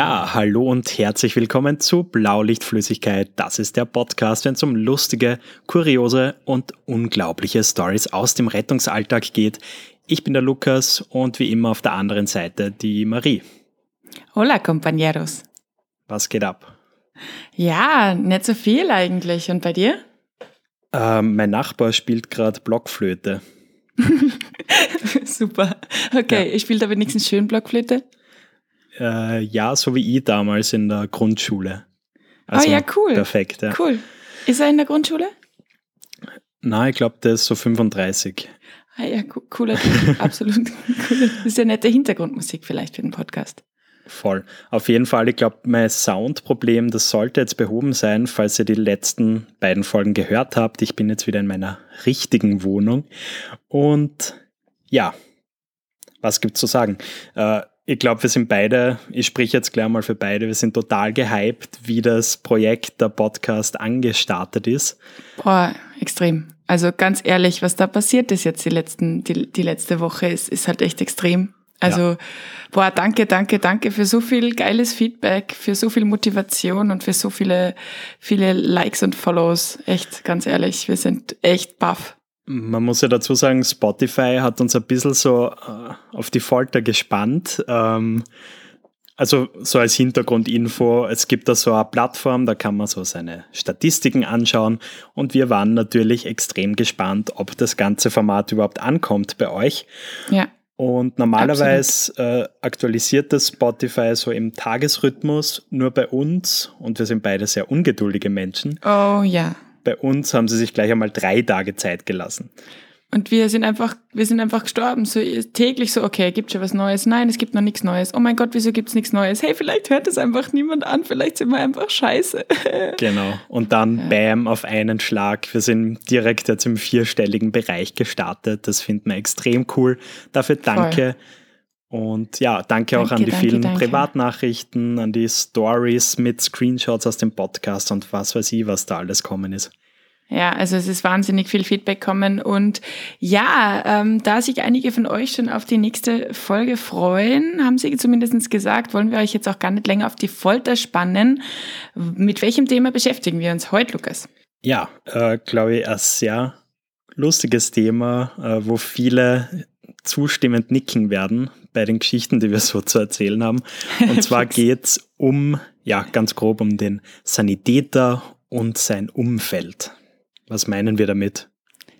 Ja, hallo und herzlich willkommen zu Blaulichtflüssigkeit. Das ist der Podcast, wenn es um lustige, kuriose und unglaubliche Stories aus dem Rettungsalltag geht. Ich bin der Lukas und wie immer auf der anderen Seite die Marie. Hola, compañeros. Was geht ab? Ja, nicht so viel eigentlich. Und bei dir? Ähm, mein Nachbar spielt gerade Blockflöte. Super. Okay, ja. ich spiele aber wenigstens schön Blockflöte. Äh, ja, so wie ich damals in der Grundschule. Also oh ja, cool. Perfekt, ja. Cool. Ist er in der Grundschule? Nein, ich glaube, der ist so 35. Ah ja, cooler. Absolut cool. Das ist ja nette Hintergrundmusik vielleicht für den Podcast. Voll. Auf jeden Fall, ich glaube, mein Soundproblem, das sollte jetzt behoben sein, falls ihr die letzten beiden Folgen gehört habt. Ich bin jetzt wieder in meiner richtigen Wohnung. Und ja, was gibt's zu sagen? Äh, ich glaube, wir sind beide, ich spreche jetzt gleich mal für beide, wir sind total gehypt, wie das Projekt der Podcast angestartet ist. Boah, extrem. Also ganz ehrlich, was da passiert ist jetzt die letzten, die, die letzte Woche, ist, ist halt echt extrem. Also, ja. boah, danke, danke, danke für so viel geiles Feedback, für so viel Motivation und für so viele, viele Likes und Follows. Echt, ganz ehrlich, wir sind echt baff. Man muss ja dazu sagen, Spotify hat uns ein bisschen so äh, auf die Folter gespannt. Ähm, also so als Hintergrundinfo, es gibt da so eine Plattform, da kann man so seine Statistiken anschauen und wir waren natürlich extrem gespannt, ob das ganze Format überhaupt ankommt bei euch. Ja. Und normalerweise äh, aktualisiert das Spotify so im Tagesrhythmus, nur bei uns, und wir sind beide sehr ungeduldige Menschen. Oh ja. Bei uns haben sie sich gleich einmal drei Tage Zeit gelassen. Und wir sind einfach, wir sind einfach gestorben. So täglich so, okay, gibt schon was Neues? Nein, es gibt noch nichts Neues. Oh mein Gott, wieso gibt's nichts Neues? Hey, vielleicht hört es einfach niemand an, vielleicht sind wir einfach scheiße. genau. Und dann ja. bam, auf einen Schlag. Wir sind direkt jetzt im vierstelligen Bereich gestartet. Das finden wir extrem cool. Dafür danke. Voll. Und ja, danke, danke auch an die danke, vielen danke. Privatnachrichten, an die Stories mit Screenshots aus dem Podcast und was weiß ich, was da alles kommen ist. Ja, also es ist wahnsinnig viel Feedback kommen und ja, ähm, da sich einige von euch schon auf die nächste Folge freuen, haben sie zumindest gesagt, wollen wir euch jetzt auch gar nicht länger auf die Folter spannen. Mit welchem Thema beschäftigen wir uns heute, Lukas? Ja, äh, glaube ich, ein sehr lustiges Thema, äh, wo viele zustimmend nicken werden bei den Geschichten, die wir so zu erzählen haben. Und zwar geht's um, ja, ganz grob um den Sanitäter und sein Umfeld. Was meinen wir damit?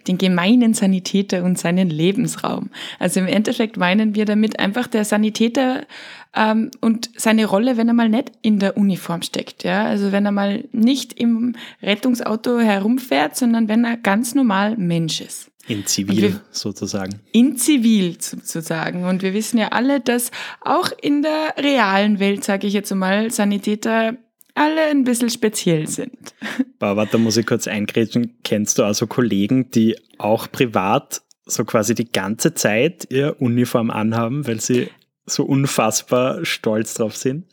Den gemeinen Sanitäter und seinen Lebensraum. Also im Endeffekt meinen wir damit einfach der Sanitäter ähm, und seine Rolle, wenn er mal nicht in der Uniform steckt. Ja? Also wenn er mal nicht im Rettungsauto herumfährt, sondern wenn er ganz normal Mensch ist. In Zivil wir, sozusagen. In Zivil sozusagen. Und wir wissen ja alle, dass auch in der realen Welt, sage ich jetzt mal, Sanitäter alle ein bisschen speziell sind. Aber da muss ich kurz eingrätschen. Kennst du also Kollegen, die auch privat so quasi die ganze Zeit ihr Uniform anhaben, weil sie so unfassbar stolz drauf sind?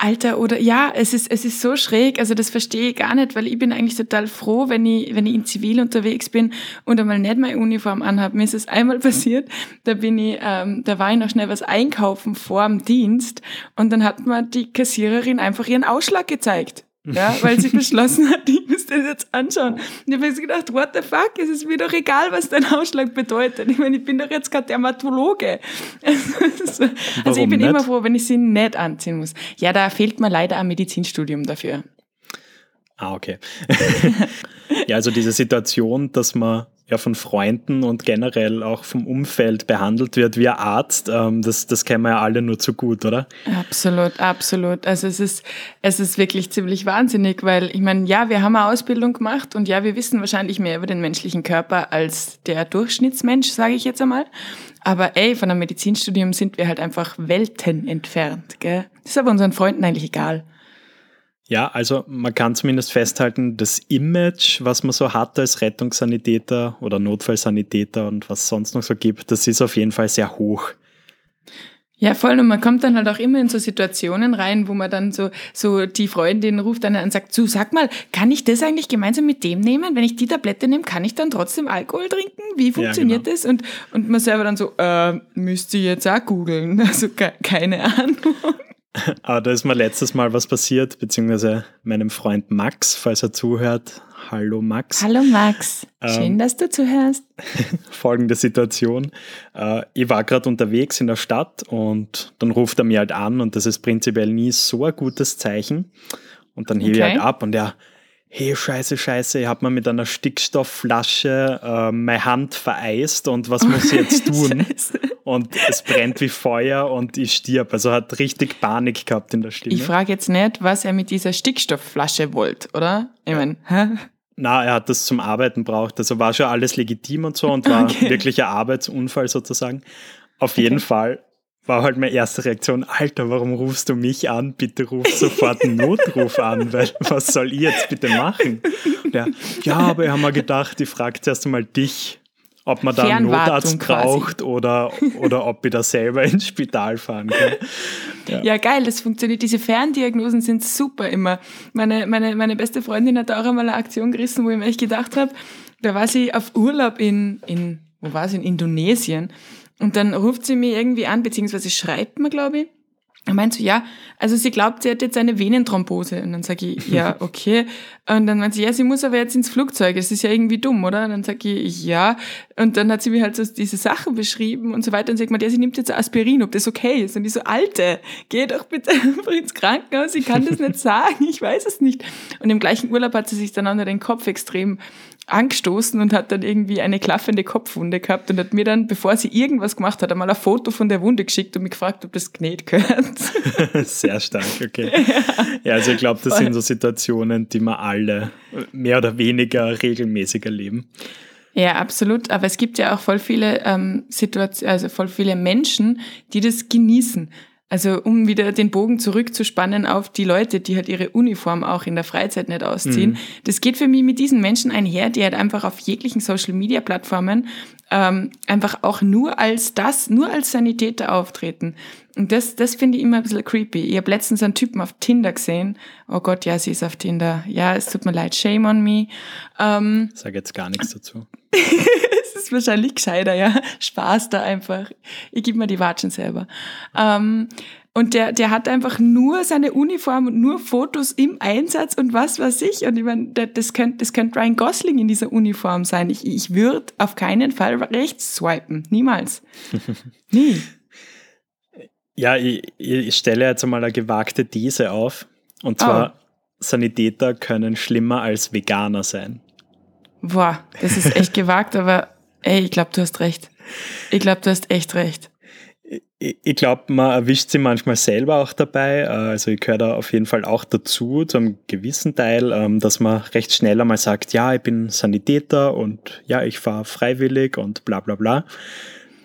Alter, oder ja, es ist, es ist so schräg, also das verstehe ich gar nicht, weil ich bin eigentlich total froh, wenn ich, wenn ich in Zivil unterwegs bin und einmal nicht meine Uniform anhabe. Mir ist es einmal passiert, da bin ich, ähm, da war ich noch schnell was einkaufen vor dem Dienst und dann hat mir die Kassiererin einfach ihren Ausschlag gezeigt ja, weil sie beschlossen hat, ich muss das jetzt anschauen. Und ich habe mir gedacht, what the fuck, es ist mir doch egal, was dein Ausschlag bedeutet. Ich meine, ich bin doch jetzt kein Dermatologe. Also, also ich bin nicht? immer froh, wenn ich sie nicht anziehen muss. Ja, da fehlt mir leider ein Medizinstudium dafür. Ah, okay. ja, also diese Situation, dass man ja von Freunden und generell auch vom Umfeld behandelt wird wie ein Arzt, ähm, das, das kennen wir ja alle nur zu gut, oder? Absolut, absolut. Also es ist, es ist wirklich ziemlich wahnsinnig, weil ich meine, ja, wir haben eine Ausbildung gemacht und ja, wir wissen wahrscheinlich mehr über den menschlichen Körper als der Durchschnittsmensch, sage ich jetzt einmal. Aber ey, von einem Medizinstudium sind wir halt einfach Welten entfernt. Gell? Das ist aber unseren Freunden eigentlich egal. Ja, also man kann zumindest festhalten, das Image, was man so hat als Rettungssanitäter oder Notfallsanitäter und was es sonst noch so gibt, das ist auf jeden Fall sehr hoch. Ja, voll. Und man kommt dann halt auch immer in so Situationen rein, wo man dann so, so die Freundin ruft dann an und sagt, so, sag mal, kann ich das eigentlich gemeinsam mit dem nehmen? Wenn ich die Tablette nehme, kann ich dann trotzdem Alkohol trinken? Wie funktioniert ja, genau. das? Und, und man selber dann so, äh, müsste jetzt auch googeln. Also keine Ahnung. Aber da ist mir letztes Mal was passiert, beziehungsweise meinem Freund Max, falls er zuhört. Hallo Max. Hallo Max. Schön, ähm, dass du zuhörst. Folgende Situation. Äh, ich war gerade unterwegs in der Stadt und dann ruft er mir halt an und das ist prinzipiell nie so ein gutes Zeichen. Und dann hebe okay. ich halt ab und er, hey, scheiße, scheiße, ich habe mir mit einer Stickstoffflasche äh, meine Hand vereist und was muss ich jetzt tun? und es brennt wie Feuer und ich stirb. Also hat richtig Panik gehabt in der Stimme. Ich frage jetzt nicht, was er mit dieser Stickstoffflasche wollte, oder? Ich meine, hä? Na, er hat das zum Arbeiten braucht. Also war schon alles legitim und so und war okay. wirklich ein Arbeitsunfall sozusagen. Auf okay. jeden Fall war halt meine erste Reaktion, Alter, warum rufst du mich an? Bitte ruf sofort einen Notruf an, weil was soll ich jetzt bitte machen? Der, ja, aber ich habe mir gedacht, ich frage zuerst einmal dich, ob man da einen Notarzt braucht oder, oder ob ich da selber ins Spital fahren kann. Ja. ja. geil, das funktioniert. Diese Ferndiagnosen sind super immer. Meine, meine, meine beste Freundin hat auch einmal eine Aktion gerissen, wo ich mir echt gedacht habe, da war sie auf Urlaub in, in wo war sie, in Indonesien und dann ruft sie mir irgendwie an, beziehungsweise schreibt mir, glaube ich. Er meint so, ja, also sie glaubt, sie hat jetzt eine Venenthrombose. Und dann sage ich, ja, okay. Und dann meint sie, ja, sie muss aber jetzt ins Flugzeug. Das ist ja irgendwie dumm, oder? Und dann sage ich, ja. Und dann hat sie mir halt so diese Sachen beschrieben und so weiter. Und sagt man, ja, sie nimmt jetzt Aspirin, ob das okay ist. Und ich so, Alte, geh doch bitte einfach ins Krankenhaus. Ich kann das nicht sagen. Ich weiß es nicht. Und im gleichen Urlaub hat sie sich dann auch noch den Kopf extrem angestoßen und hat dann irgendwie eine klaffende Kopfwunde gehabt und hat mir dann, bevor sie irgendwas gemacht hat, einmal ein Foto von der Wunde geschickt und mich gefragt, ob das genäht gehört. Sehr stark, okay. Ja, ja also ich glaube, das sind so Situationen, die wir alle mehr oder weniger regelmäßig erleben. Ja, absolut. Aber es gibt ja auch voll viele ähm, Situationen, also voll viele Menschen, die das genießen. Also um wieder den Bogen zurückzuspannen auf die Leute, die halt ihre Uniform auch in der Freizeit nicht ausziehen. Mhm. Das geht für mich mit diesen Menschen einher, die halt einfach auf jeglichen Social-Media-Plattformen ähm, einfach auch nur als das, nur als Sanitäter auftreten. Und das, das finde ich immer ein bisschen creepy. Ich habe letztens einen Typen auf Tinder gesehen. Oh Gott, ja, sie ist auf Tinder. Ja, es tut mir leid, shame on me. Ähm, Sag jetzt gar nichts dazu. ist wahrscheinlich gescheiter, ja. Spaß da einfach. Ich gebe mir die Watschen selber. Ähm, und der, der hat einfach nur seine Uniform und nur Fotos im Einsatz und was weiß ich. Und ich meine, das könnte das könnt Ryan Gosling in dieser Uniform sein. Ich, ich würde auf keinen Fall rechts swipen. Niemals. Nie. Ja, ich, ich stelle jetzt einmal eine gewagte These auf. Und zwar, oh. Sanitäter können schlimmer als Veganer sein. Boah, das ist echt gewagt, aber Ey, ich glaube, du hast recht. Ich glaube, du hast echt recht. Ich glaube, man erwischt sie manchmal selber auch dabei. Also ich gehöre da auf jeden Fall auch dazu, zu einem gewissen Teil, ähm, dass man recht schnell einmal sagt, ja, ich bin Sanitäter und ja, ich fahre freiwillig und bla bla bla.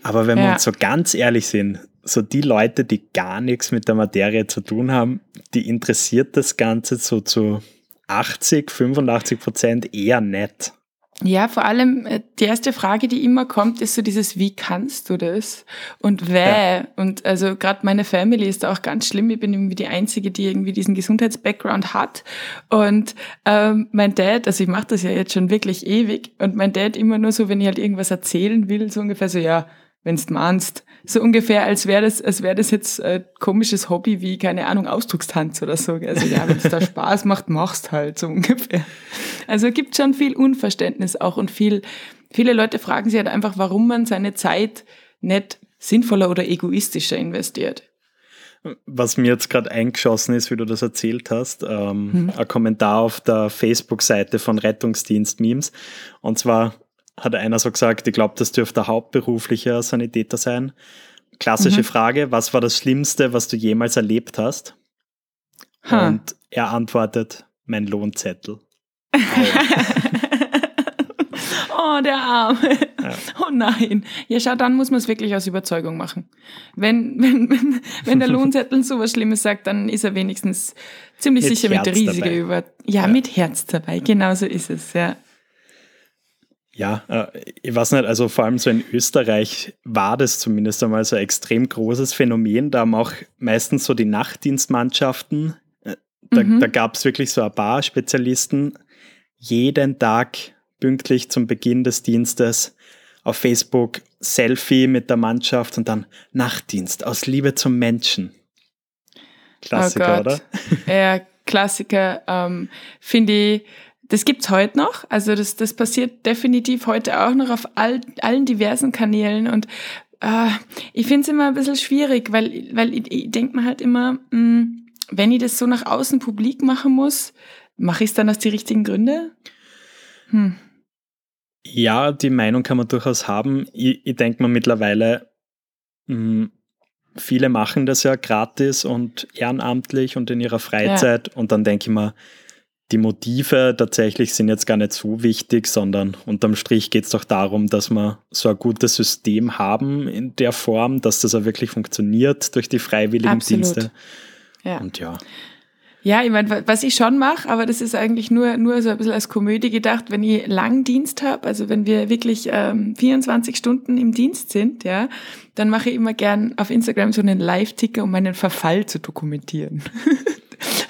Aber wenn ja. wir uns so ganz ehrlich sind, so die Leute, die gar nichts mit der Materie zu tun haben, die interessiert das Ganze so zu 80, 85 Prozent eher nicht. Ja, vor allem äh, die erste Frage, die immer kommt, ist so dieses, wie kannst du das? Und wer? Ja. Und also gerade meine Family ist da auch ganz schlimm. Ich bin irgendwie die Einzige, die irgendwie diesen Gesundheitsbackground hat. Und ähm, mein Dad, also ich mache das ja jetzt schon wirklich ewig, und mein Dad immer nur so, wenn ich halt irgendwas erzählen will, so ungefähr so, ja, wenn's meinst. So ungefähr, als wäre das, als wäre das jetzt ein komisches Hobby wie, keine Ahnung, Ausdruckstanz oder so. Also ja, wenn es da Spaß macht, machst halt, so ungefähr. Also gibt schon viel Unverständnis auch und viel, viele Leute fragen sich halt einfach, warum man seine Zeit nicht sinnvoller oder egoistischer investiert. Was mir jetzt gerade eingeschossen ist, wie du das erzählt hast, ähm, hm. ein Kommentar auf der Facebook-Seite von Rettungsdienst Memes. Und zwar hat einer so gesagt, ich glaube, das dürfte hauptberuflicher Sanitäter sein. Klassische mhm. Frage, was war das Schlimmste, was du jemals erlebt hast? Huh. Und er antwortet, mein Lohnzettel. oh, der Arme. Ja. Oh nein. Ja, schau, dann muss man es wirklich aus Überzeugung machen. Wenn, wenn, wenn, wenn der Lohnzettel so was Schlimmes sagt, dann ist er wenigstens ziemlich mit sicher Herz mit riesiger Über... Ja, ja, mit Herz dabei. Genau so ist es, ja. Ja, äh, ich weiß nicht, also vor allem so in Österreich war das zumindest einmal so ein extrem großes Phänomen. Da haben auch meistens so die Nachtdienstmannschaften, äh, da, mhm. da gab es wirklich so ein paar Spezialisten, jeden Tag pünktlich zum Beginn des Dienstes auf Facebook Selfie mit der Mannschaft und dann Nachtdienst aus Liebe zum Menschen. Klassiker, oh oder? Ja, Klassiker, ähm, finde ich, das gibt's heute noch. Also das, das passiert definitiv heute auch noch auf all, allen diversen Kanälen und äh, ich finde es immer ein bisschen schwierig, weil, weil ich, ich denke mir halt immer, mh, hm, wenn ich das so nach außen publik machen muss, mache ich es dann aus die richtigen Gründe? Hm. Ja, die Meinung kann man durchaus haben. Ich, ich denke mir mittlerweile, mh, hm, viele machen das ja gratis und ehrenamtlich und in ihrer Freizeit. Ja. Und dann denke ich mir, die Motive tatsächlich sind jetzt gar nicht so wichtig, sondern unterm Strich geht es doch darum, dass wir so ein gutes System haben in der Form, dass das auch wirklich funktioniert durch die freiwilligen Absolut. Dienste. Ja. Und ja. Ja, ich meine, was ich schon mache, aber das ist eigentlich nur, nur so ein bisschen als Komödie gedacht, wenn ich lang Dienst habe, also wenn wir wirklich ähm, 24 Stunden im Dienst sind, ja, dann mache ich immer gern auf Instagram so einen Live-Ticker, um meinen Verfall zu dokumentieren.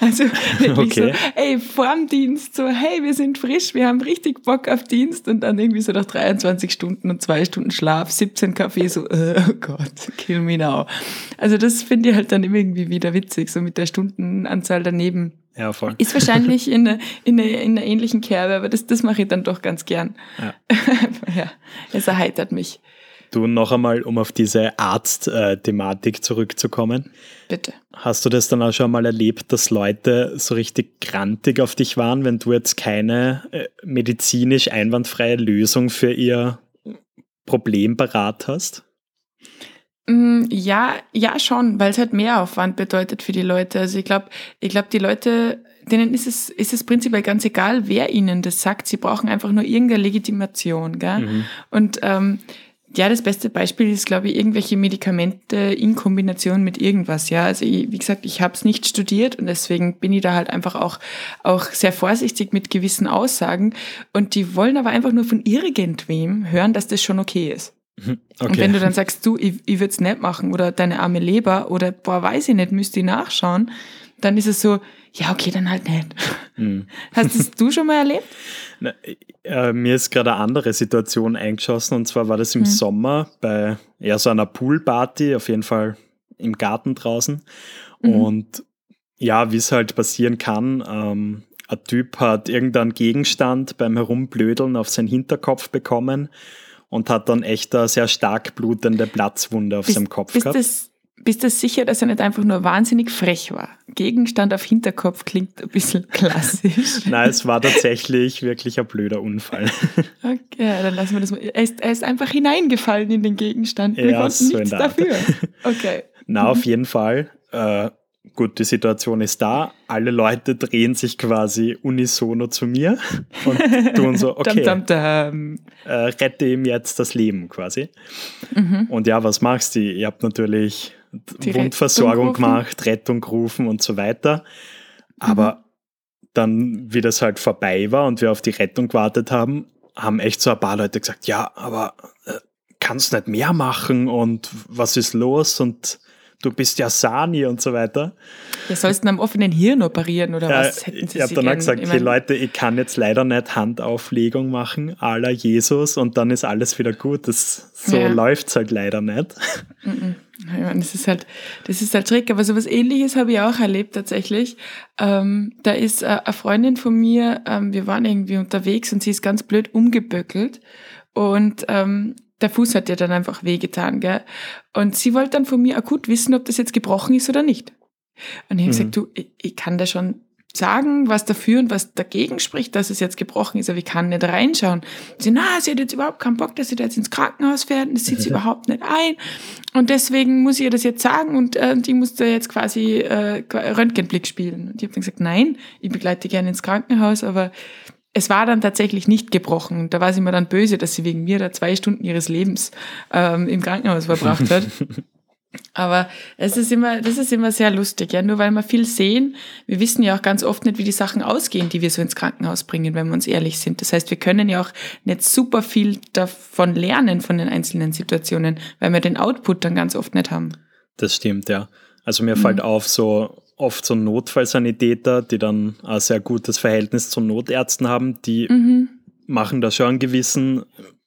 Also wirklich okay. so, ey, vorm Dienst, so, hey, wir sind frisch, wir haben richtig Bock auf Dienst und dann irgendwie so nach 23 Stunden und zwei Stunden Schlaf, 17 Kaffee, so, äh, oh Gott, kill me now. Also das finde ich halt dann irgendwie wieder witzig, so mit der Stundenanzahl daneben. Ja, voll. Ist wahrscheinlich in einer, in einer, in einer ähnlichen Kerbe, aber das, das mache ich dann doch ganz gern. Ja. ja, es erheitert mich. Du noch einmal, um auf diese Arzt-Thematik zurückzukommen. Bitte. Hast du das dann auch schon mal erlebt, dass Leute so richtig grantig auf dich waren, wenn du jetzt keine äh, medizinisch einwandfreie Lösung für ihr Problem parat hast? Mm, ja, ja schon, weil es halt mehr Aufwand bedeutet für die Leute. Also ich glaube, ich glaube, die Leute, denen ist es, ist es prinzipiell ganz egal, wer ihnen das sagt. Sie brauchen einfach nur irgendeine Legitimation, gell? Mhm. Und ähm, ja, das beste Beispiel ist, glaube ich, irgendwelche Medikamente in Kombination mit irgendwas. Ja, also ich, wie gesagt, ich habe es nicht studiert und deswegen bin ich da halt einfach auch auch sehr vorsichtig mit gewissen Aussagen. Und die wollen aber einfach nur von irgendwem hören, dass das schon okay ist. Okay. Und wenn du dann sagst, du, ich, ich würde es nicht machen oder deine arme Leber oder boah, weiß ich nicht, müsste ich nachschauen, dann ist es so, ja, okay, dann halt nicht. Hm. Hast das du schon mal erlebt? Na, äh, mir ist gerade eine andere Situation eingeschossen und zwar war das im hm. Sommer bei eher so einer Poolparty, auf jeden Fall im Garten draußen. Mhm. Und ja, wie es halt passieren kann, ähm, ein Typ hat irgendeinen Gegenstand beim Herumblödeln auf seinen Hinterkopf bekommen und hat dann echt eine sehr stark blutende Platzwunde auf bist, seinem Kopf gehabt. Das, bist du sicher, dass er nicht einfach nur wahnsinnig frech war? Gegenstand auf Hinterkopf klingt ein bisschen klassisch. Nein, es war tatsächlich wirklich ein blöder Unfall. Okay, dann lassen wir das mal. Er ist, er ist einfach hineingefallen in den Gegenstand. Wir ja, konnten so nichts dafür. Okay. Na, auf jeden Fall. Äh, gut, die Situation ist da. Alle Leute drehen sich quasi unisono zu mir und tun so, okay, dum, dum, dum. Äh, rette ihm jetzt das Leben quasi. Mhm. Und ja, was machst du? Ihr habt natürlich die Wundversorgung Rettung gemacht, Rettung gerufen und so weiter. Aber mhm. dann, wie das halt vorbei war und wir auf die Rettung gewartet haben, haben echt so ein paar Leute gesagt, ja, aber äh, kannst nicht mehr machen und was ist los und du bist ja Sani und so weiter. Ja, sollst du am offenen Hirn operieren oder ja, was? Hätten Sie ich habe dann auch gesagt, okay Leute, ich kann jetzt leider nicht Handauflegung machen, la Jesus und dann ist alles wieder gut. Das, so ja. läuft es halt leider nicht. Mhm. Ja, das ist halt, das ist halt Trick. Aber so was ähnliches habe ich auch erlebt tatsächlich. Ähm, da ist äh, eine Freundin von mir, ähm, wir waren irgendwie unterwegs und sie ist ganz blöd umgeböckelt. Und ähm, der Fuß hat ihr dann einfach wehgetan, gell? Und sie wollte dann von mir akut wissen, ob das jetzt gebrochen ist oder nicht. Und ich habe mhm. gesagt, du, ich, ich kann da schon sagen, was dafür und was dagegen spricht, dass es jetzt gebrochen ist, aber ich kann nicht reinschauen. Sie, na, sie hat jetzt überhaupt keinen Bock, dass sie da jetzt ins Krankenhaus fährt, das sieht sie überhaupt nicht ein. Und deswegen muss ich ihr das jetzt sagen und äh, die muss da jetzt quasi äh, Röntgenblick spielen. Und ich habe dann gesagt, nein, ich begleite gerne ins Krankenhaus, aber es war dann tatsächlich nicht gebrochen. Da war sie mir dann böse, dass sie wegen mir da zwei Stunden ihres Lebens ähm, im Krankenhaus verbracht hat. Aber es ist immer, das ist immer sehr lustig, ja. Nur weil wir viel sehen, wir wissen ja auch ganz oft nicht, wie die Sachen ausgehen, die wir so ins Krankenhaus bringen, wenn wir uns ehrlich sind. Das heißt, wir können ja auch nicht super viel davon lernen, von den einzelnen Situationen, weil wir den Output dann ganz oft nicht haben. Das stimmt, ja. Also mir mhm. fällt auf, so oft so Notfallsanitäter, die dann ein sehr gutes Verhältnis zu Notärzten haben, die mhm. machen da schon einen gewissen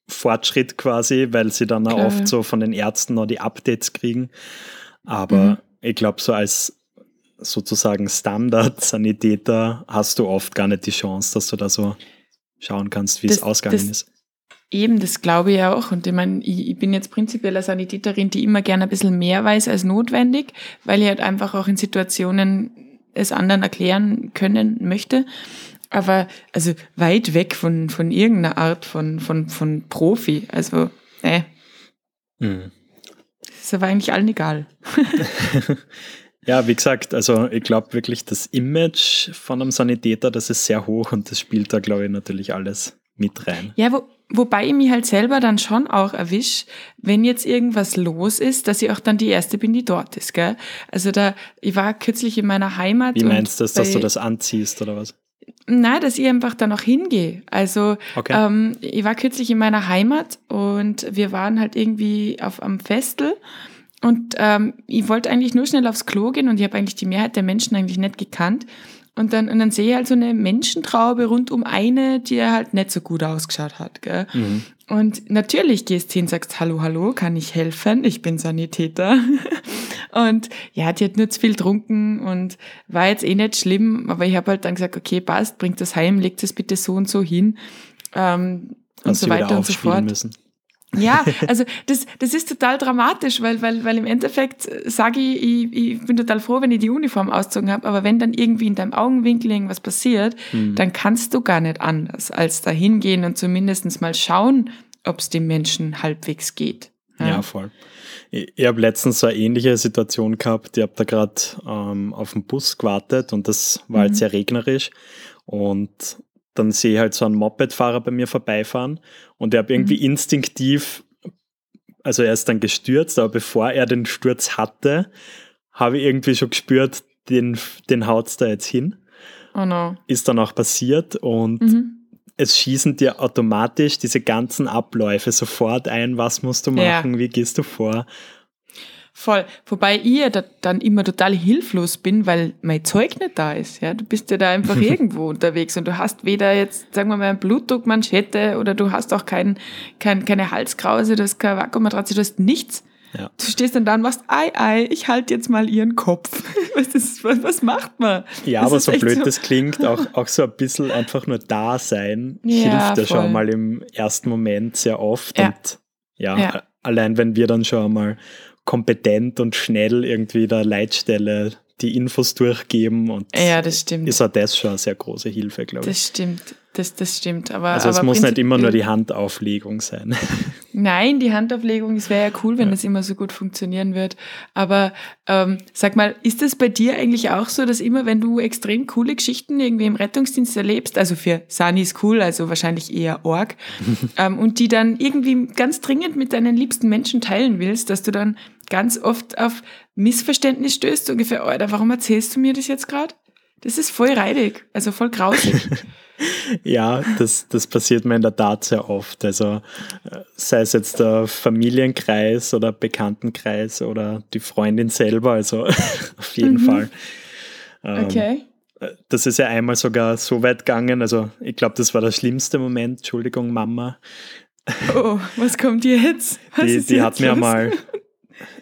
Fortschritt quasi, weil sie dann auch oft so von den Ärzten noch die Updates kriegen. Aber mhm. ich glaube, so als sozusagen Standard-Sanitäter hast du oft gar nicht die Chance, dass du da so schauen kannst, wie das, es ausgegangen ist. Eben, das glaube ich auch. Und ich meine, ich, ich bin jetzt prinzipiell eine Sanitäterin, die immer gerne ein bisschen mehr weiß als notwendig, weil ich halt einfach auch in Situationen es anderen erklären können möchte. Aber also weit weg von, von irgendeiner Art von, von, von Profi. Also, äh. Mhm. ist aber eigentlich allen egal. ja, wie gesagt, also ich glaube wirklich, das Image von einem Sanitäter, das ist sehr hoch und das spielt da, glaube ich, natürlich alles mit rein. Ja, wo, wobei ich mich halt selber dann schon auch erwisch, wenn jetzt irgendwas los ist, dass ich auch dann die Erste bin, die dort ist, gell? Also da, ich war kürzlich in meiner Heimat. Wie meinst du das, dass du das anziehst oder was? Nein, dass ich einfach da noch hingehe. Also okay. ähm, ich war kürzlich in meiner Heimat und wir waren halt irgendwie auf am Festel und ähm, ich wollte eigentlich nur schnell aufs Klo gehen und ich habe eigentlich die Mehrheit der Menschen eigentlich nicht gekannt. Und dann, und dann sehe ich halt so eine Menschentraube rund um eine, die halt nicht so gut ausgeschaut hat. Gell? Mhm. Und natürlich gehst du hin, sagst, hallo, hallo, kann ich helfen? Ich bin Sanitäter. und ja, die hat nur zu viel getrunken und war jetzt eh nicht schlimm, aber ich habe halt dann gesagt, okay, passt, bringt das heim, legt es bitte so und so hin. Ähm, und so weiter und so fort. Müssen. Ja, also das, das ist total dramatisch, weil, weil, weil im Endeffekt sage ich, ich, ich bin total froh, wenn ich die Uniform ausgezogen habe, aber wenn dann irgendwie in deinem Augenwinkel irgendwas passiert, mhm. dann kannst du gar nicht anders, als da hingehen und zumindest mal schauen, ob es dem Menschen halbwegs geht. Ja, ja voll. Ich, ich habe letztens so eine ähnliche Situation gehabt. Ich habe da gerade ähm, auf den Bus gewartet und das war halt mhm. halt sehr regnerisch. Und dann sehe ich halt so einen Mopedfahrer bei mir vorbeifahren und er habe irgendwie mhm. instinktiv, also er ist dann gestürzt, aber bevor er den Sturz hatte, habe ich irgendwie schon gespürt, den, den haut es da jetzt hin. Oh no. Ist dann auch passiert und mhm. es schießen dir automatisch diese ganzen Abläufe sofort ein, was musst du machen, ja. wie gehst du vor. Voll. Wobei ich ja da dann immer total hilflos bin, weil mein Zeug nicht da ist. Ja, du bist ja da einfach irgendwo unterwegs und du hast weder jetzt, sagen wir mal, eine Blutdruckmanschette oder du hast auch kein, kein, keine Halskrause, du hast keine Vakuummatratze, du hast nichts. Ja. Du stehst dann da und machst, ei, ei, ich halte jetzt mal ihren Kopf. Was, ist, was, was macht man? Ja, das aber so blöd so das klingt, auch, auch so ein bisschen einfach nur da sein, ja, hilft ja schon mal im ersten Moment sehr oft. Ja. Und ja, allein wenn wir dann schon mal kompetent und schnell irgendwie der Leitstelle die Infos durchgeben und ja, das stimmt. ist auch das schon eine sehr große Hilfe, glaube ich. Das stimmt, das, das stimmt. Aber, also es aber muss nicht immer nur die Handauflegung sein. Nein, die Handauflegung, es wäre ja cool, wenn ja. das immer so gut funktionieren wird. Aber ähm, sag mal, ist das bei dir eigentlich auch so, dass immer, wenn du extrem coole Geschichten irgendwie im Rettungsdienst erlebst, also für Sani ist cool, also wahrscheinlich eher Org, ähm, und die dann irgendwie ganz dringend mit deinen liebsten Menschen teilen willst, dass du dann ganz oft auf Missverständnis stößt, ungefähr, Alter, warum erzählst du mir das jetzt gerade? Das ist voll reidig, also voll grausig. ja, das, das passiert mir in der Tat sehr oft. Also äh, sei es jetzt der Familienkreis oder Bekanntenkreis oder die Freundin selber, also auf jeden mhm. Fall. Ähm, okay. Das ist ja einmal sogar so weit gegangen, also ich glaube, das war der schlimmste Moment. Entschuldigung, Mama. Oh, was kommt jetzt? Was die die hat mir mal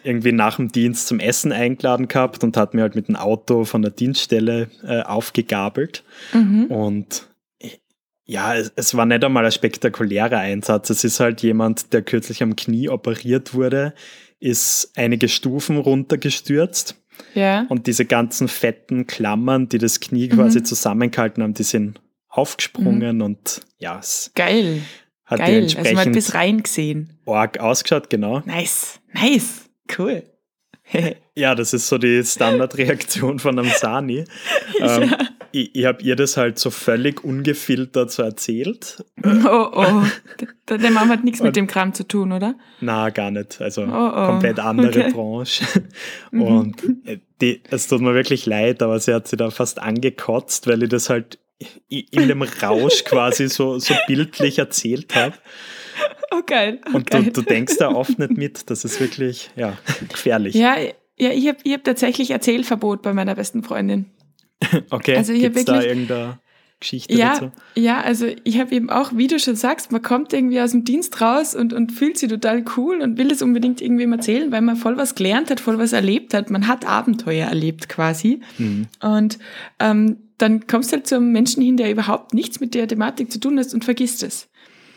irgendwie nach dem Dienst zum Essen eingeladen gehabt und hat mir halt mit dem Auto von der Dienststelle äh, aufgegabelt. Mhm. Und ja, es, es, war nicht einmal ein spektakulärer Einsatz. Es ist halt jemand, der kürzlich am Knie operiert wurde, ist einige Stufen runtergestürzt. Ja. Und diese ganzen fetten Klammern, die das Knie quasi mhm. zusammengehalten haben, die sind aufgesprungen mhm. und ja, es Geil. hat Geil. Also man hat bis rein gesehen. Org ausgeschaut, genau. Nice, nice. Cool. ja, das ist so die Standardreaktion von einem Sani. ähm, ja. Ich, ich habe ihr das halt so völlig ungefiltert so erzählt. Oh, oh. Der, der Mann hat nichts mit dem Kram zu tun, oder? Na, gar nicht. Also oh, oh. komplett andere okay. Branche. Mhm. Und äh, die, es tut mir wirklich leid, aber sie hat sie da fast angekotzt, weil ich das halt in dem Rausch quasi so, so bildlich erzählt habe. Oh geil. Oh, und Du, du denkst da oft nicht mit. Das ist wirklich ja, gefährlich. Ja, ja ich habe ich hab tatsächlich Erzählverbot bei meiner besten Freundin. okay, also ich Gibt's da irgendein Geschichte ja, dazu? Ja, also ich habe eben auch, wie du schon sagst, man kommt irgendwie aus dem Dienst raus und, und fühlt sich total cool und will es unbedingt irgendwem erzählen, weil man voll was gelernt hat, voll was erlebt hat. Man hat Abenteuer erlebt quasi. Mhm. Und ähm, dann kommst du halt zu einem Menschen hin, der überhaupt nichts mit der Thematik zu tun hat und vergisst es.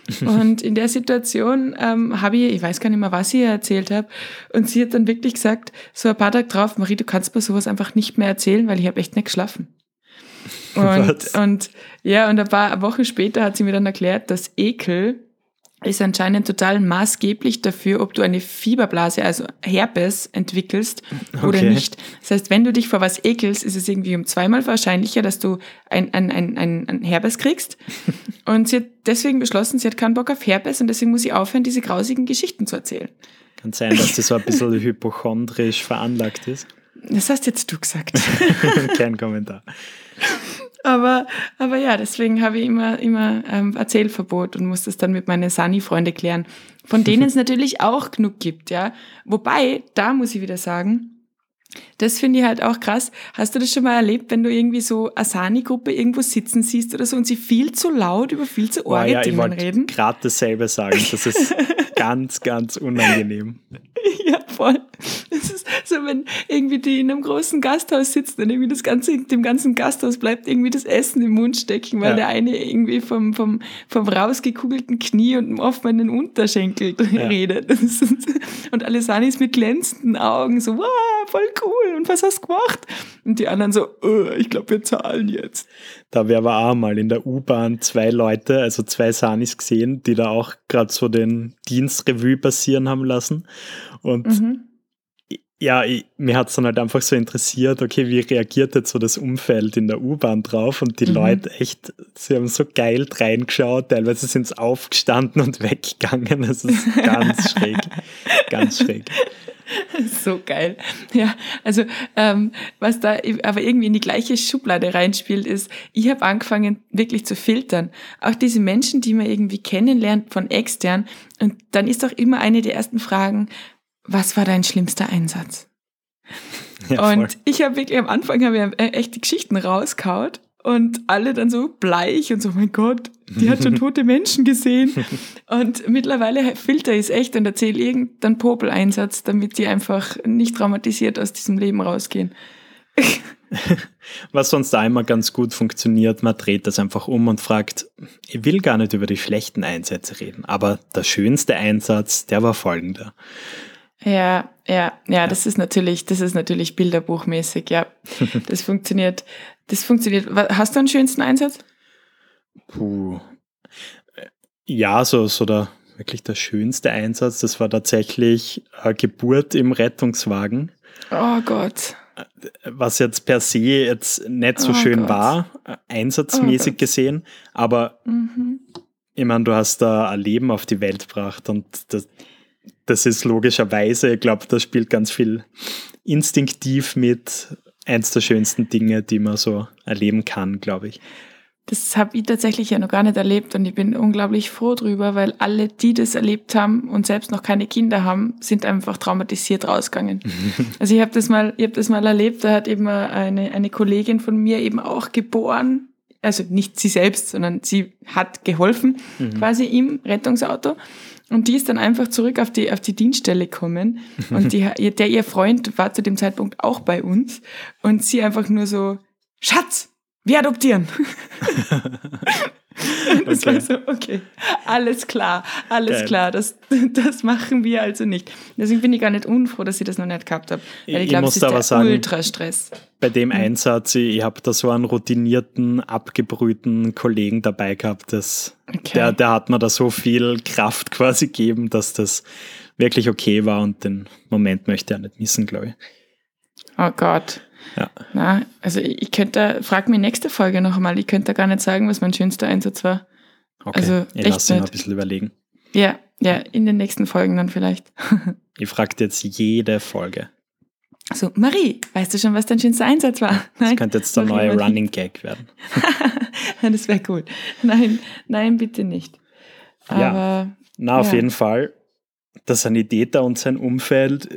Und in der Situation ähm, habe ich, ich weiß gar nicht mehr, was ich ihr erzählt habe, und sie hat dann wirklich gesagt, so ein paar Tage drauf, Marie, du kannst mir sowas einfach nicht mehr erzählen, weil ich habe echt nicht geschlafen. Und, und ja, und ein paar Wochen später hat sie mir dann erklärt, dass Ekel ist anscheinend total maßgeblich dafür, ob du eine Fieberblase, also Herpes, entwickelst oder okay. nicht. Das heißt, wenn du dich vor was ekelst, ist es irgendwie um zweimal wahrscheinlicher, dass du ein, ein, ein, ein, ein Herpes kriegst. Und sie hat deswegen beschlossen, sie hat keinen Bock auf Herpes und deswegen muss sie aufhören, diese grausigen Geschichten zu erzählen. Kann sein, dass sie so ein bisschen hypochondrisch veranlagt ist. Das hast jetzt du gesagt. Kein Kommentar. Aber, aber ja, deswegen habe ich immer, immer ähm, Erzählverbot und muss das dann mit meinen Sani-Freunde klären, von denen es natürlich auch genug gibt, ja. Wobei, da muss ich wieder sagen, das finde ich halt auch krass. Hast du das schon mal erlebt, wenn du irgendwie so Asani-Gruppe irgendwo sitzen siehst oder so und sie viel zu laut über viel zu orge oh, ja, Themen reden? gerade dasselbe sagen. Das ist ganz, ganz unangenehm. Ja, voll. Das ist so, wenn irgendwie die in einem großen Gasthaus sitzen und irgendwie das ganze, dem ganzen Gasthaus bleibt irgendwie das Essen im Mund stecken, weil ja. der eine irgendwie vom, vom, vom rausgekugelten Knie und dem offenen Unterschenkel ja. redet. und alle Sanis mit glänzenden Augen so, wow, voll cool. Und was hast du gemacht? Und die anderen so, oh, ich glaube, wir zahlen jetzt. Da wäre aber auch mal in der U-Bahn zwei Leute, also zwei Sanis gesehen, die da auch gerade so den Dienstrevue passieren haben lassen. Und mhm. ja, ich, mir hat es dann halt einfach so interessiert, okay, wie reagiert jetzt so das Umfeld in der U-Bahn drauf? Und die mhm. Leute echt, sie haben so geil reingeschaut, teilweise sind sie aufgestanden und weggegangen. Das ist ganz schräg, ganz schräg. so geil. Ja, also ähm, was da aber irgendwie in die gleiche Schublade reinspielt, ist, ich habe angefangen wirklich zu filtern. Auch diese Menschen, die man irgendwie kennenlernt von extern. Und dann ist doch immer eine der ersten Fragen, was war dein schlimmster Einsatz? Ja, und ich habe wirklich am Anfang habe ich äh, echt die Geschichten rauskaut und alle dann so bleich und so, mein Gott, die hat schon tote Menschen gesehen. Und mittlerweile filter ich es echt und erzähle irgendeinen Popel-Einsatz, damit die einfach nicht traumatisiert aus diesem Leben rausgehen. Was sonst da immer ganz gut funktioniert, man dreht das einfach um und fragt, ich will gar nicht über die schlechten Einsätze reden, aber der schönste Einsatz, der war folgender. Ja, ja, ja, das ist natürlich, das ist natürlich bilderbuchmäßig, ja. Das funktioniert, das funktioniert. Hast du einen schönsten Einsatz? Puh. Ja, so, so der, wirklich der schönste Einsatz, das war tatsächlich äh, Geburt im Rettungswagen. Oh Gott. Was jetzt per se jetzt nicht so oh schön Gott. war, äh, einsatzmäßig oh gesehen, aber mhm. ich meine, du hast da ein Leben auf die Welt gebracht und das, das ist logischerweise, ich glaube, das spielt ganz viel instinktiv mit eins der schönsten Dinge, die man so erleben kann, glaube ich. Das habe ich tatsächlich ja noch gar nicht erlebt und ich bin unglaublich froh drüber, weil alle, die das erlebt haben und selbst noch keine Kinder haben, sind einfach traumatisiert rausgegangen. also ich habe das mal, ich habe das mal erlebt, da hat eben eine, eine Kollegin von mir eben auch geboren, also nicht sie selbst, sondern sie hat geholfen, mhm. quasi im Rettungsauto. Und die ist dann einfach zurück auf die, auf die Dienststelle gekommen. Und die, der ihr Freund war zu dem Zeitpunkt auch bei uns. Und sie einfach nur so, Schatz, wir adoptieren. das okay. war so, okay, alles klar, alles Geil. klar, das, das machen wir also nicht. Deswegen bin ich gar nicht unfroh, dass ich das noch nicht gehabt habe. Weil ich, ich glaube, es ist der sagen, Ultrastress. Bei dem mhm. Einsatz, ich, ich habe da so einen routinierten, abgebrühten Kollegen dabei gehabt, dass okay. der, der hat mir da so viel Kraft quasi gegeben, dass das wirklich okay war und den Moment möchte er nicht missen, glaube ich. Oh Gott. Ja. Na, also ich könnte, frag mich nächste Folge noch einmal, ich könnte gar nicht sagen, was mein schönster Einsatz war. Okay, also, ich lasse mal ein bisschen überlegen. Ja, ja, in den nächsten Folgen dann vielleicht. ich frage jetzt jede Folge. So, Marie, weißt du schon, was dein schönster Einsatz war? Nein? Das könnte jetzt der neue Running Gag werden. das wäre gut. Nein, nein, bitte nicht. Aber, ja, na, auf ja. jeden Fall. Der Sanitäter und sein Umfeld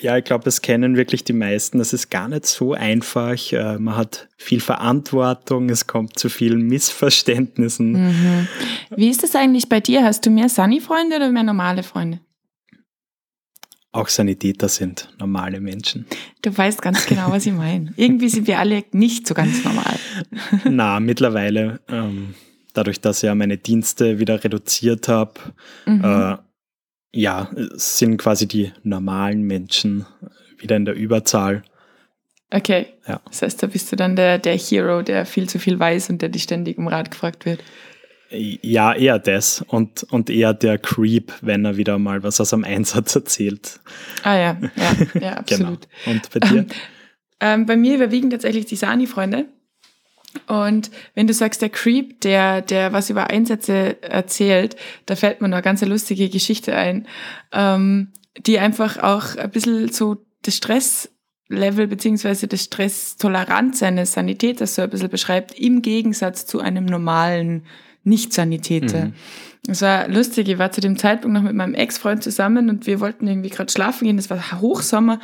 Ja, ich glaube, das kennen wirklich die meisten. Das ist gar nicht so einfach. Äh, man hat viel Verantwortung, es kommt zu vielen Missverständnissen. Mhm. Wie ist das eigentlich bei dir? Hast du mehr Sunny-Freunde oder mehr normale Freunde? Auch Sanitäter sind normale Menschen. Du weißt ganz genau, was ich meine. Irgendwie sind wir alle nicht so ganz normal. Na, mittlerweile, ähm, dadurch, dass ich ja meine Dienste wieder reduziert habe, mhm. äh, ja, sind quasi die normalen Menschen wieder in der Überzahl. Okay. Ja. Das heißt, da bist du dann der, der Hero, der viel zu viel weiß und der dich ständig um Rat gefragt wird. Ja, eher das und, und eher der Creep, wenn er wieder mal was aus einem Einsatz erzählt. Ah ja, ja, ja absolut. genau. Und bei dir? Ähm, ähm, bei mir überwiegen tatsächlich die Sani-Freunde. Und wenn du sagst, der Creep, der, der was über Einsätze erzählt, da fällt mir noch eine ganz lustige Geschichte ein, ähm, die einfach auch ein bisschen so das Stresslevel beziehungsweise das Stresstoleranz eines Sanitäters so ein bisschen beschreibt, im Gegensatz zu einem normalen Nicht-Sanitäter. Mhm. Es war lustig, ich war zu dem Zeitpunkt noch mit meinem Ex-Freund zusammen und wir wollten irgendwie gerade schlafen gehen, es war Hochsommer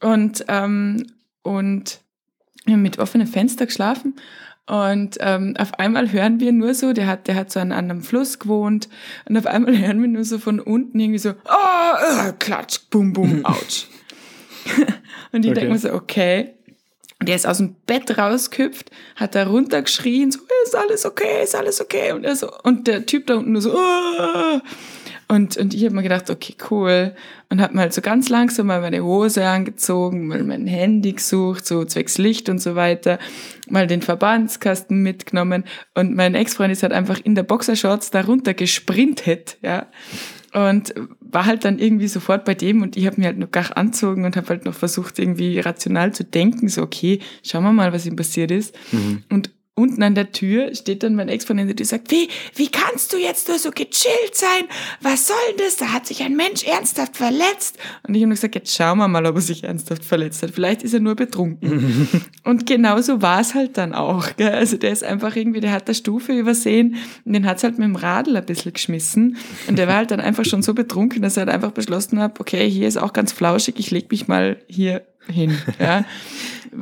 und, ähm, und mit offenen Fenster geschlafen und ähm, auf einmal hören wir nur so, der hat, der hat so an einem Fluss gewohnt und auf einmal hören wir nur so von unten irgendwie so, oh, äh, klatsch, bum, bum, ouch. und ich okay. denke mir so, okay. Und er ist aus dem Bett rausgehüpft, hat da runtergeschrien, so, ist alles okay, ist alles okay. Und, er so, und der Typ da unten nur so, oh. Und, und ich habe mir gedacht, okay, cool. Und habe mal halt so ganz langsam mal meine Hose angezogen, mal mein Handy gesucht, so zwecks Licht und so weiter, mal den Verbandskasten mitgenommen. Und mein Ex-Freund ist halt einfach in der Boxershorts darunter gesprintet, ja. Und war halt dann irgendwie sofort bei dem und ich habe mir halt noch gar anzogen und habe halt noch versucht, irgendwie rational zu denken, so okay, schauen wir mal, was ihm passiert ist. Mhm. Und unten an der Tür steht dann mein Ex-Freund, der sagt, wie, wie kannst du jetzt nur so gechillt sein? Was soll denn das? Da hat sich ein Mensch ernsthaft verletzt. Und ich habe nur gesagt, jetzt schauen wir mal, ob er sich ernsthaft verletzt hat. Vielleicht ist er nur betrunken. und genauso war es halt dann auch. Gell? Also der ist einfach irgendwie, der hat der Stufe übersehen und den hat's halt mit dem Radl ein bisschen geschmissen. Und der war halt dann einfach schon so betrunken, dass er halt einfach beschlossen hat, okay, hier ist auch ganz flauschig, ich leg mich mal hier hin. Ja.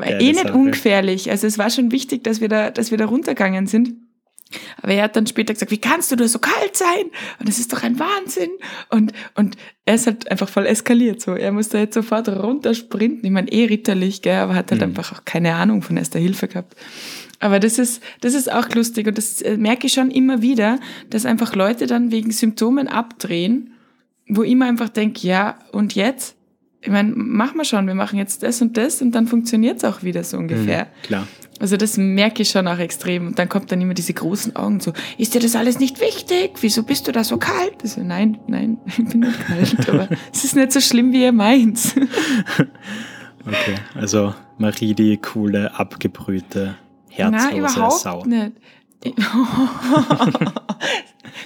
eh nicht ungefährlich. Also es war schon wichtig, dass wir da, dass wir da runtergegangen sind. Aber er hat dann später gesagt, wie kannst du da so kalt sein? Und das ist doch ein Wahnsinn. Und, und er ist halt einfach voll eskaliert. So, er musste jetzt sofort runtersprinten. Ich meine, eh ritterlich, gell, aber hat halt mhm. einfach auch keine Ahnung von erster Hilfe gehabt. Aber das ist, das ist auch lustig und das äh, merke ich schon immer wieder, dass einfach Leute dann wegen Symptomen abdrehen, wo ich mir einfach denke, ja, und jetzt? Ich meine, machen wir schon, wir machen jetzt das und das und dann funktioniert es auch wieder so ungefähr. Mhm, klar. Also das merke ich schon auch extrem. Und dann kommt dann immer diese großen Augen so, ist dir das alles nicht wichtig? Wieso bist du da so kalt? Ich so, nein, nein, ich bin nicht kalt, aber es ist nicht so schlimm, wie ihr meint. okay, also Marie, die coole, abgebrühte, herzlose Nein, überhaupt Sau. nicht.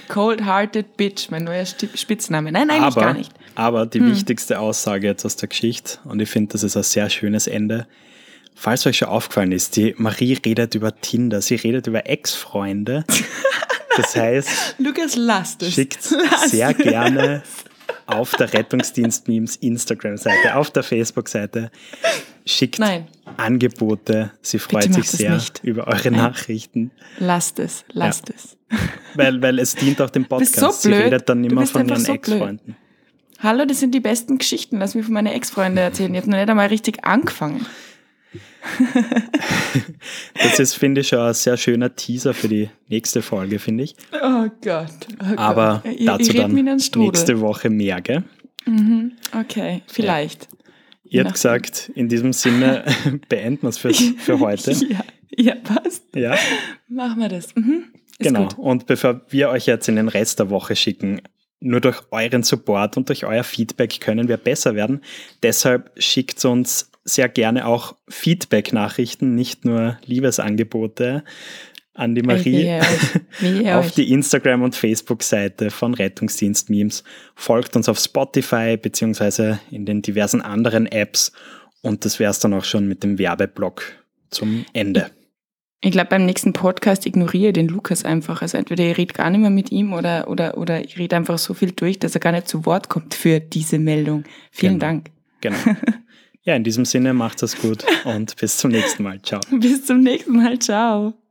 Cold-hearted Bitch, mein neuer Spitzname. Nein, eigentlich aber, gar nicht. Aber die hm. wichtigste Aussage jetzt aus der Geschichte, und ich finde, das ist ein sehr schönes Ende. Falls euch schon aufgefallen ist, die Marie redet über Tinder, sie redet über Ex-Freunde. Das heißt, Lukas, lasst es. schickt sehr gerne auf der Rettungsdienst-Memes Instagram-Seite, auf der Facebook-Seite schickt Nein. Angebote. Sie freut sich sehr über eure Nein. Nachrichten. Lasst es, lasst ja. es. Weil, weil es dient auch dem Podcast. So Sie redet dann immer von ihren so Ex-Freunden. Hallo, das sind die besten Geschichten. Lass mich von meinen Ex-Freunden erzählen. Ich habe noch nicht einmal richtig angefangen. das ist, finde ich, schon ein sehr schöner Teaser für die nächste Folge, finde ich. Oh Gott. Oh Aber Gott. dazu dann nächste Woche mehr, gell? Mhm. Okay, vielleicht. Ihr habt gesagt, in diesem Sinne beenden wir es für, für heute. Ja, ja, passt. Ja. Machen wir das. Mhm. genau. Gut. Und bevor wir euch jetzt in den Rest der Woche schicken, nur durch euren Support und durch euer Feedback können wir besser werden. Deshalb schickt uns sehr gerne auch Feedback-Nachrichten, nicht nur Liebesangebote an die Marie auf die Instagram- und Facebook-Seite von Rettungsdienst Memes. Folgt uns auf Spotify beziehungsweise in den diversen anderen Apps und das wäre es dann auch schon mit dem Werbeblock zum Ende. Ich glaube, beim nächsten Podcast ignoriere den Lukas einfach. Also entweder ihr redet gar nicht mehr mit ihm oder, oder, oder ich rede einfach so viel durch, dass er gar nicht zu Wort kommt für diese Meldung. Vielen genau. Dank. Genau. Ja, in diesem Sinne macht es gut und bis zum nächsten Mal. Ciao. Bis zum nächsten Mal. Ciao.